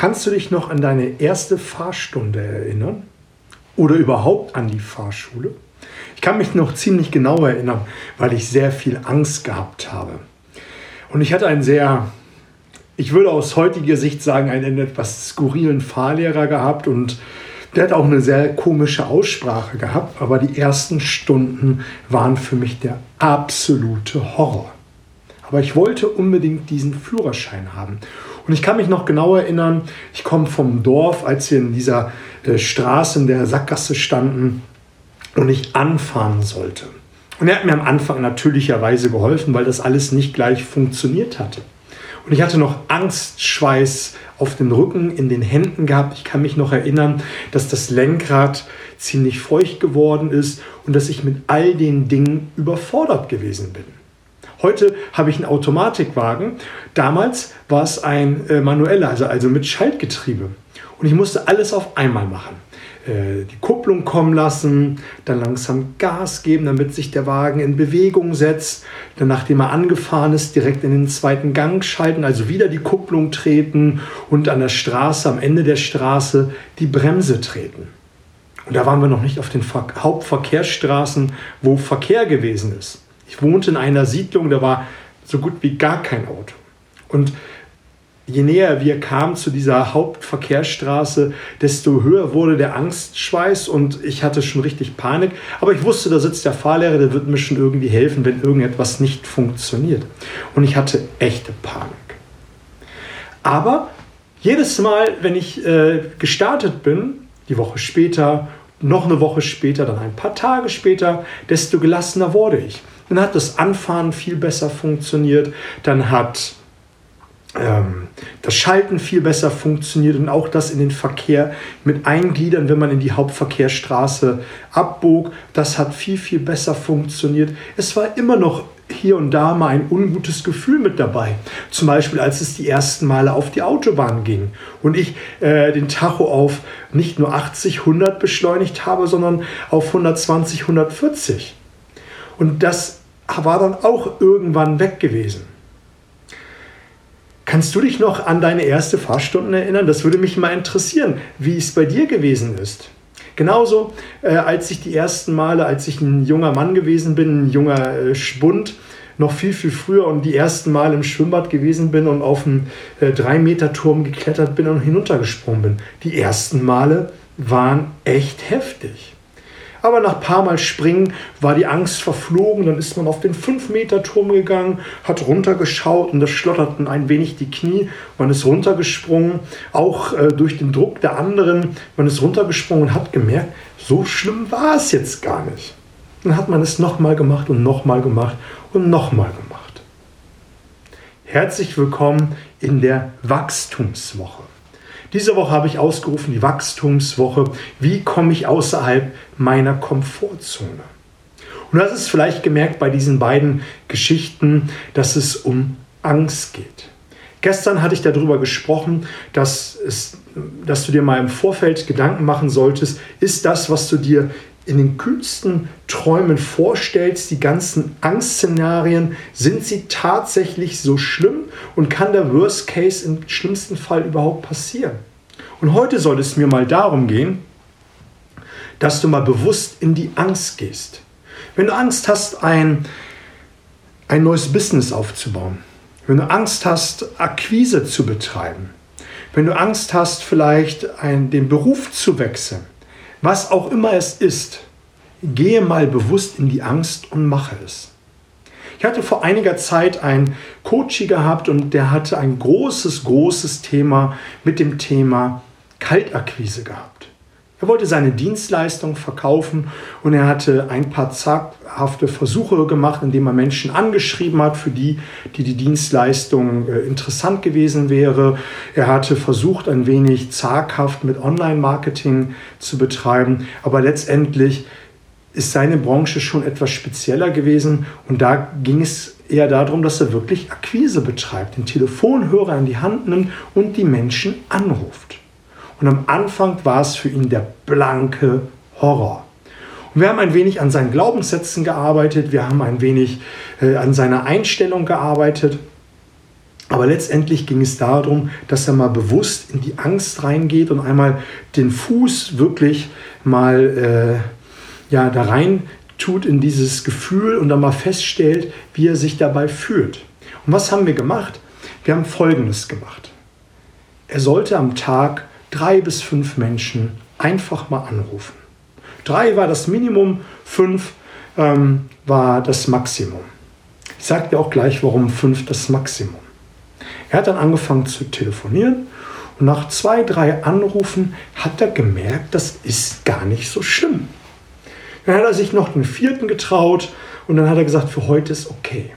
Kannst du dich noch an deine erste Fahrstunde erinnern? Oder überhaupt an die Fahrschule? Ich kann mich noch ziemlich genau erinnern, weil ich sehr viel Angst gehabt habe. Und ich hatte einen sehr, ich würde aus heutiger Sicht sagen, einen etwas skurrilen Fahrlehrer gehabt und der hat auch eine sehr komische Aussprache gehabt, aber die ersten Stunden waren für mich der absolute Horror. Aber ich wollte unbedingt diesen Führerschein haben. Und ich kann mich noch genau erinnern, ich komme vom Dorf, als wir in dieser äh, Straße in der Sackgasse standen und ich anfahren sollte. Und er hat mir am Anfang natürlicherweise geholfen, weil das alles nicht gleich funktioniert hatte. Und ich hatte noch Angstschweiß auf den Rücken, in den Händen gehabt. Ich kann mich noch erinnern, dass das Lenkrad ziemlich feucht geworden ist und dass ich mit all den Dingen überfordert gewesen bin. Heute habe ich einen Automatikwagen. Damals war es ein äh, manueller, also, also mit Schaltgetriebe. Und ich musste alles auf einmal machen. Äh, die Kupplung kommen lassen, dann langsam Gas geben, damit sich der Wagen in Bewegung setzt, dann nachdem er angefahren ist, direkt in den zweiten Gang schalten, also wieder die Kupplung treten und an der Straße, am Ende der Straße, die Bremse treten. Und da waren wir noch nicht auf den Hauptverkehrsstraßen, wo Verkehr gewesen ist. Ich wohnte in einer Siedlung, da war so gut wie gar kein Auto. Und je näher wir kamen zu dieser Hauptverkehrsstraße, desto höher wurde der Angstschweiß und ich hatte schon richtig Panik. Aber ich wusste, da sitzt der Fahrlehrer, der wird mir schon irgendwie helfen, wenn irgendetwas nicht funktioniert. Und ich hatte echte Panik. Aber jedes Mal, wenn ich äh, gestartet bin, die Woche später, noch eine Woche später, dann ein paar Tage später, desto gelassener wurde ich. Dann hat das Anfahren viel besser funktioniert. Dann hat ähm, das Schalten viel besser funktioniert und auch das in den Verkehr mit Eingliedern, wenn man in die Hauptverkehrsstraße abbog, das hat viel, viel besser funktioniert. Es war immer noch hier und da mal ein ungutes Gefühl mit dabei. Zum Beispiel, als es die ersten Male auf die Autobahn ging und ich äh, den Tacho auf nicht nur 80, 100 beschleunigt habe, sondern auf 120, 140. Und das war dann auch irgendwann weg gewesen. Kannst du dich noch an deine erste Fahrstunde erinnern? Das würde mich mal interessieren, wie es bei dir gewesen ist. Genauso, äh, als ich die ersten Male, als ich ein junger Mann gewesen bin, ein junger äh, Spund, noch viel, viel früher und die ersten Mal im Schwimmbad gewesen bin und auf einen äh, 3-Meter-Turm geklettert bin und hinuntergesprungen bin. Die ersten Male waren echt heftig. Aber nach ein paar Mal springen war die Angst verflogen. Dann ist man auf den 5-Meter-Turm gegangen, hat runtergeschaut und das schlotterten ein wenig die Knie. Man ist runtergesprungen, auch äh, durch den Druck der anderen. Man ist runtergesprungen und hat gemerkt, so schlimm war es jetzt gar nicht. Dann hat man es nochmal gemacht und nochmal gemacht und nochmal gemacht. Herzlich willkommen in der Wachstumswoche. Diese Woche habe ich ausgerufen, die Wachstumswoche. Wie komme ich außerhalb meiner Komfortzone? Und das ist vielleicht gemerkt bei diesen beiden Geschichten, dass es um Angst geht. Gestern hatte ich darüber gesprochen, dass, es, dass du dir mal im Vorfeld Gedanken machen solltest, ist das, was du dir in den kühlsten Träumen vorstellst, die ganzen Angstszenarien, sind sie tatsächlich so schlimm und kann der Worst Case im schlimmsten Fall überhaupt passieren? Und heute soll es mir mal darum gehen, dass du mal bewusst in die Angst gehst. Wenn du Angst hast, ein, ein neues Business aufzubauen, wenn du Angst hast, Akquise zu betreiben, wenn du Angst hast, vielleicht ein, den Beruf zu wechseln, was auch immer es ist, gehe mal bewusst in die Angst und mache es. Ich hatte vor einiger Zeit einen Coach gehabt und der hatte ein großes, großes Thema mit dem Thema Kaltakquise gehabt. Er wollte seine Dienstleistung verkaufen und er hatte ein paar zaghafte Versuche gemacht, indem er Menschen angeschrieben hat, für die, die die Dienstleistung äh, interessant gewesen wäre. Er hatte versucht, ein wenig zaghaft mit Online-Marketing zu betreiben, aber letztendlich ist seine Branche schon etwas spezieller gewesen und da ging es eher darum, dass er wirklich Akquise betreibt, den Telefonhörer in die Hand nimmt und die Menschen anruft. Und am Anfang war es für ihn der blanke Horror. Und wir haben ein wenig an seinen Glaubenssätzen gearbeitet, wir haben ein wenig äh, an seiner Einstellung gearbeitet. Aber letztendlich ging es darum, dass er mal bewusst in die Angst reingeht und einmal den Fuß wirklich mal äh, ja, da rein tut in dieses Gefühl und dann mal feststellt, wie er sich dabei fühlt. Und was haben wir gemacht? Wir haben Folgendes gemacht. Er sollte am Tag drei bis fünf Menschen einfach mal anrufen. Drei war das Minimum, fünf ähm, war das Maximum. Ich sage dir auch gleich, warum fünf das Maximum. Er hat dann angefangen zu telefonieren und nach zwei, drei Anrufen hat er gemerkt, das ist gar nicht so schlimm. Dann hat er sich noch den vierten getraut und dann hat er gesagt, für heute ist okay.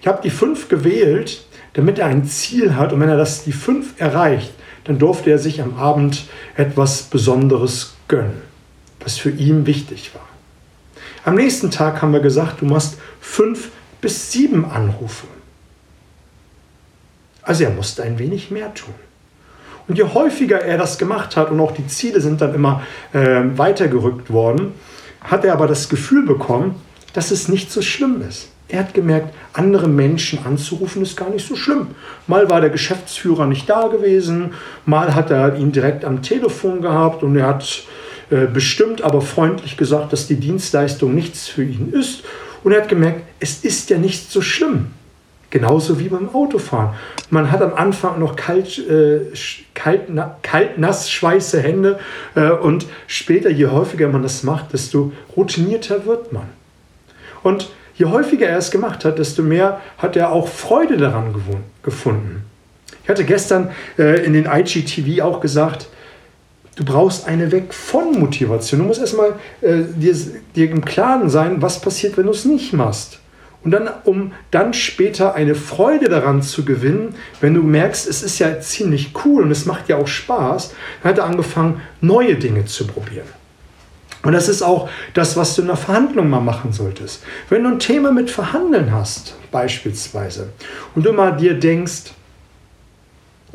Ich habe die fünf gewählt, damit er ein Ziel hat und wenn er das die fünf erreicht, dann durfte er sich am Abend etwas Besonderes gönnen, was für ihn wichtig war. Am nächsten Tag haben wir gesagt, du machst fünf bis sieben Anrufe. Also er musste ein wenig mehr tun. Und je häufiger er das gemacht hat und auch die Ziele sind dann immer äh, weitergerückt worden, hat er aber das Gefühl bekommen, dass es nicht so schlimm ist. Er hat gemerkt, andere Menschen anzurufen ist gar nicht so schlimm. Mal war der Geschäftsführer nicht da gewesen, mal hat er ihn direkt am Telefon gehabt und er hat äh, bestimmt aber freundlich gesagt, dass die Dienstleistung nichts für ihn ist. Und er hat gemerkt, es ist ja nicht so schlimm. Genauso wie beim Autofahren. Man hat am Anfang noch kalt, äh, kalt, na, kalt nass, schweiße Hände äh, und später, je häufiger man das macht, desto routinierter wird man. Und je häufiger er es gemacht hat, desto mehr hat er auch Freude daran gefunden. Ich hatte gestern äh, in den IGTV auch gesagt, du brauchst eine Weg von Motivation. Du musst erstmal äh, dir, dir im Klaren sein, was passiert, wenn du es nicht machst. Und dann, um dann später eine Freude daran zu gewinnen, wenn du merkst, es ist ja ziemlich cool und es macht ja auch Spaß, dann hat er angefangen, neue Dinge zu probieren. Und das ist auch das, was du in der Verhandlung mal machen solltest. Wenn du ein Thema mit Verhandeln hast, beispielsweise, und du mal dir denkst,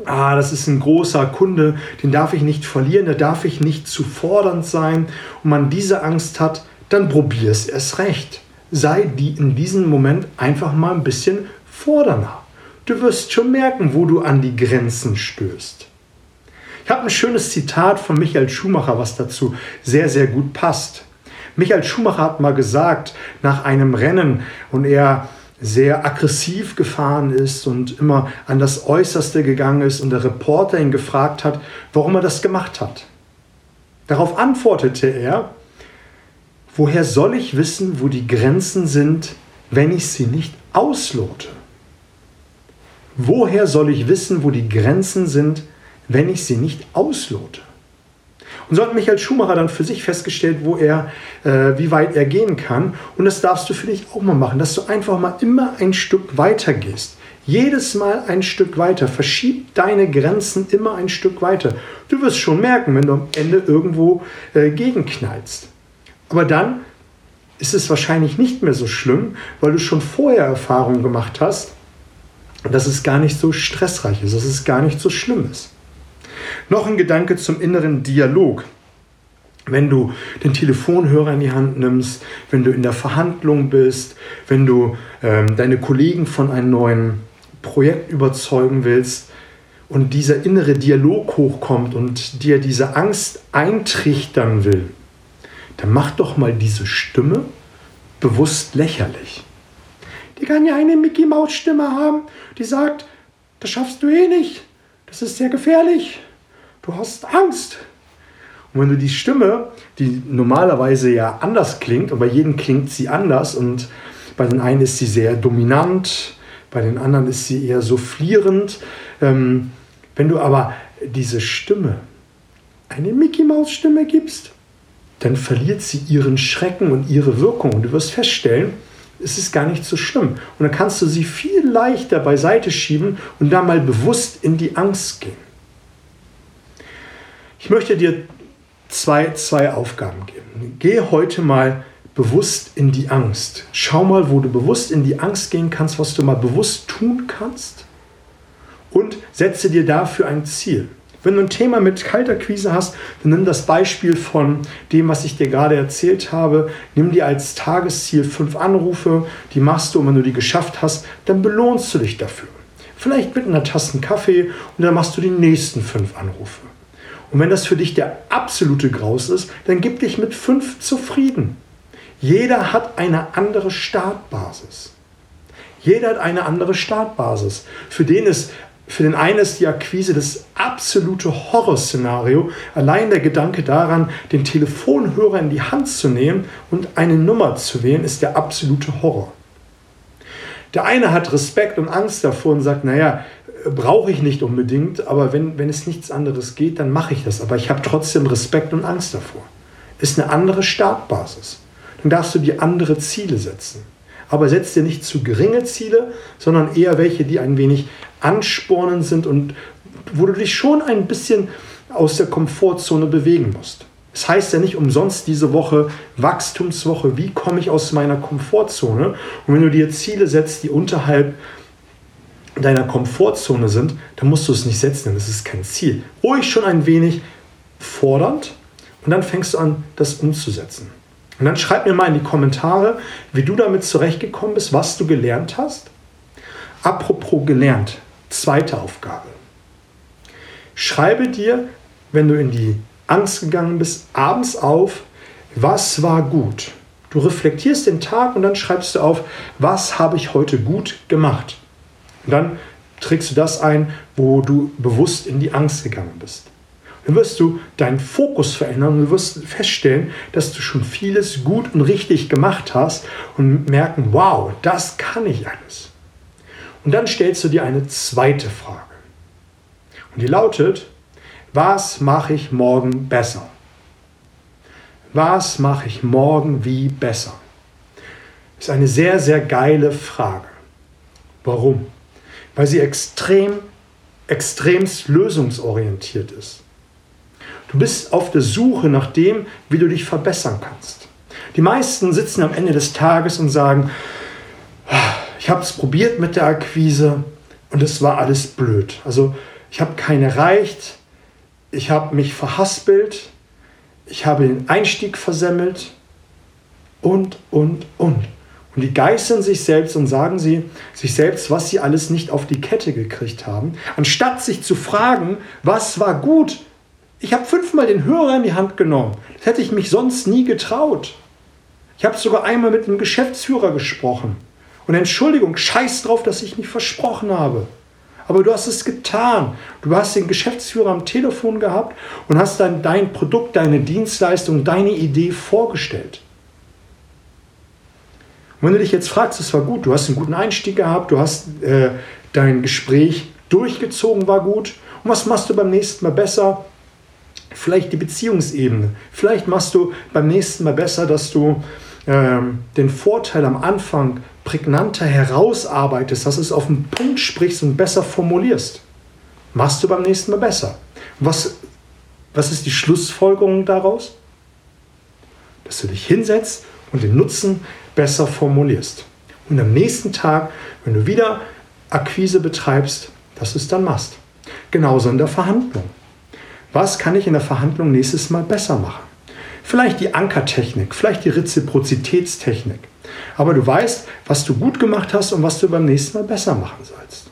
ah, das ist ein großer Kunde, den darf ich nicht verlieren, da darf ich nicht zu fordernd sein, und man diese Angst hat, dann probier es erst recht sei die in diesem Moment einfach mal ein bisschen fordernder. Du wirst schon merken, wo du an die Grenzen stößt. Ich habe ein schönes Zitat von Michael Schumacher, was dazu sehr, sehr gut passt. Michael Schumacher hat mal gesagt, nach einem Rennen und er sehr aggressiv gefahren ist und immer an das Äußerste gegangen ist und der Reporter ihn gefragt hat, warum er das gemacht hat. Darauf antwortete er, Woher soll ich wissen, wo die Grenzen sind, wenn ich sie nicht auslote? Woher soll ich wissen, wo die Grenzen sind, wenn ich sie nicht auslote? Und so hat Michael Schumacher dann für sich festgestellt, wo er, äh, wie weit er gehen kann. Und das darfst du für dich auch mal machen, dass du einfach mal immer ein Stück weiter gehst. Jedes Mal ein Stück weiter. Verschieb deine Grenzen immer ein Stück weiter. Du wirst schon merken, wenn du am Ende irgendwo äh, gegenknallst. Aber dann ist es wahrscheinlich nicht mehr so schlimm, weil du schon vorher Erfahrungen gemacht hast, dass es gar nicht so stressreich ist, dass es gar nicht so schlimm ist. Noch ein Gedanke zum inneren Dialog. Wenn du den Telefonhörer in die Hand nimmst, wenn du in der Verhandlung bist, wenn du ähm, deine Kollegen von einem neuen Projekt überzeugen willst und dieser innere Dialog hochkommt und dir diese Angst eintrichtern will, dann mach doch mal diese Stimme bewusst lächerlich. Die kann ja eine Mickey Maus Stimme haben, die sagt, das schaffst du eh nicht, das ist sehr gefährlich, du hast Angst. Und wenn du die Stimme, die normalerweise ja anders klingt, und bei jedem klingt sie anders, und bei den einen ist sie sehr dominant, bei den anderen ist sie eher soufflierend. Ähm, wenn du aber diese Stimme, eine Mickey Maus Stimme gibst, dann verliert sie ihren Schrecken und ihre Wirkung. Und du wirst feststellen, es ist gar nicht so schlimm. Und dann kannst du sie viel leichter beiseite schieben und da mal bewusst in die Angst gehen. Ich möchte dir zwei, zwei Aufgaben geben. Geh heute mal bewusst in die Angst. Schau mal, wo du bewusst in die Angst gehen kannst, was du mal bewusst tun kannst. Und setze dir dafür ein Ziel. Wenn du ein Thema mit Kaltakquise hast, dann nimm das Beispiel von dem, was ich dir gerade erzählt habe. Nimm dir als Tagesziel fünf Anrufe, die machst du und wenn du die geschafft hast, dann belohnst du dich dafür. Vielleicht mit einer Tasse Kaffee und dann machst du die nächsten fünf Anrufe. Und wenn das für dich der absolute Graus ist, dann gib dich mit fünf zufrieden. Jeder hat eine andere Startbasis. Jeder hat eine andere Startbasis. Für den ist für den einen ist die Akquise das absolute Horrorszenario. Allein der Gedanke daran, den Telefonhörer in die Hand zu nehmen und eine Nummer zu wählen, ist der absolute Horror. Der eine hat Respekt und Angst davor und sagt, naja, brauche ich nicht unbedingt, aber wenn, wenn es nichts anderes geht, dann mache ich das. Aber ich habe trotzdem Respekt und Angst davor. Ist eine andere Startbasis. Dann darfst du dir andere Ziele setzen. Aber setz dir nicht zu geringe Ziele, sondern eher welche, die ein wenig anspornend sind und wo du dich schon ein bisschen aus der Komfortzone bewegen musst. Es das heißt ja nicht umsonst diese Woche Wachstumswoche, wie komme ich aus meiner Komfortzone? Und wenn du dir Ziele setzt, die unterhalb deiner Komfortzone sind, dann musst du es nicht setzen, denn es ist kein Ziel. Ruhig schon ein wenig fordernd und dann fängst du an, das umzusetzen. Und dann schreib mir mal in die Kommentare, wie du damit zurechtgekommen bist, was du gelernt hast. Apropos gelernt, zweite Aufgabe. Schreibe dir, wenn du in die Angst gegangen bist, abends auf, was war gut. Du reflektierst den Tag und dann schreibst du auf, was habe ich heute gut gemacht. Und dann trägst du das ein, wo du bewusst in die Angst gegangen bist. Dann wirst du deinen Fokus verändern und du wirst feststellen, dass du schon vieles gut und richtig gemacht hast und merken, wow, das kann ich alles. Und dann stellst du dir eine zweite Frage. Und die lautet, was mache ich morgen besser? Was mache ich morgen wie besser? Das ist eine sehr, sehr geile Frage. Warum? Weil sie extrem, extremst lösungsorientiert ist. Du bist auf der Suche nach dem, wie du dich verbessern kannst. Die meisten sitzen am Ende des Tages und sagen, ich habe es probiert mit der Akquise und es war alles blöd. Also ich habe keinen erreicht, ich habe mich verhaspelt, ich habe den Einstieg versemmelt und, und, und. Und die geißeln sich selbst und sagen sie sich selbst, was sie alles nicht auf die Kette gekriegt haben, anstatt sich zu fragen, was war gut, ich habe fünfmal den Hörer in die Hand genommen. Das hätte ich mich sonst nie getraut. Ich habe sogar einmal mit einem Geschäftsführer gesprochen. Und Entschuldigung, scheiß drauf, dass ich mich versprochen habe. Aber du hast es getan. Du hast den Geschäftsführer am Telefon gehabt und hast dann dein Produkt, deine Dienstleistung, deine Idee vorgestellt. Und wenn du dich jetzt fragst, es war gut, du hast einen guten Einstieg gehabt, du hast äh, dein Gespräch durchgezogen, war gut. Und was machst du beim nächsten Mal besser? Vielleicht die Beziehungsebene. Vielleicht machst du beim nächsten Mal besser, dass du ähm, den Vorteil am Anfang prägnanter herausarbeitest, dass du es auf den Punkt sprichst und besser formulierst. Machst du beim nächsten Mal besser. Was, was ist die Schlussfolgerung daraus? Dass du dich hinsetzt und den Nutzen besser formulierst. Und am nächsten Tag, wenn du wieder Akquise betreibst, du es dann machst. Genauso in der Verhandlung. Was kann ich in der Verhandlung nächstes Mal besser machen? Vielleicht die Ankertechnik, vielleicht die Reziprozitätstechnik. Aber du weißt, was du gut gemacht hast und was du beim nächsten Mal besser machen sollst.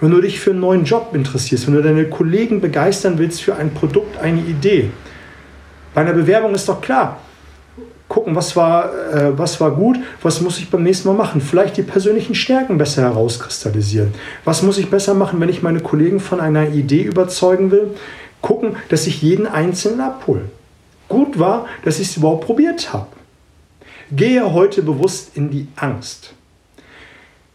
Wenn du dich für einen neuen Job interessierst, wenn du deine Kollegen begeistern willst für ein Produkt, eine Idee. Bei einer Bewerbung ist doch klar, gucken, was war, äh, was war gut, was muss ich beim nächsten Mal machen. Vielleicht die persönlichen Stärken besser herauskristallisieren. Was muss ich besser machen, wenn ich meine Kollegen von einer Idee überzeugen will? gucken, dass ich jeden Einzelnen abhole. Gut war, dass ich es überhaupt probiert habe. Gehe heute bewusst in die Angst.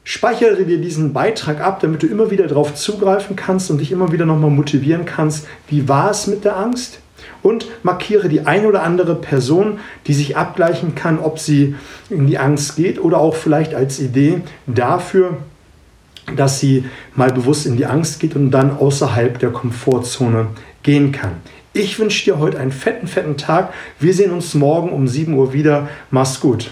Speichere dir diesen Beitrag ab, damit du immer wieder darauf zugreifen kannst und dich immer wieder nochmal motivieren kannst. Wie war es mit der Angst? Und markiere die ein oder andere Person, die sich abgleichen kann, ob sie in die Angst geht oder auch vielleicht als Idee dafür, dass sie mal bewusst in die Angst geht und dann außerhalb der Komfortzone gehen kann. Ich wünsche dir heute einen fetten, fetten Tag. Wir sehen uns morgen um 7 Uhr wieder. Mach's gut.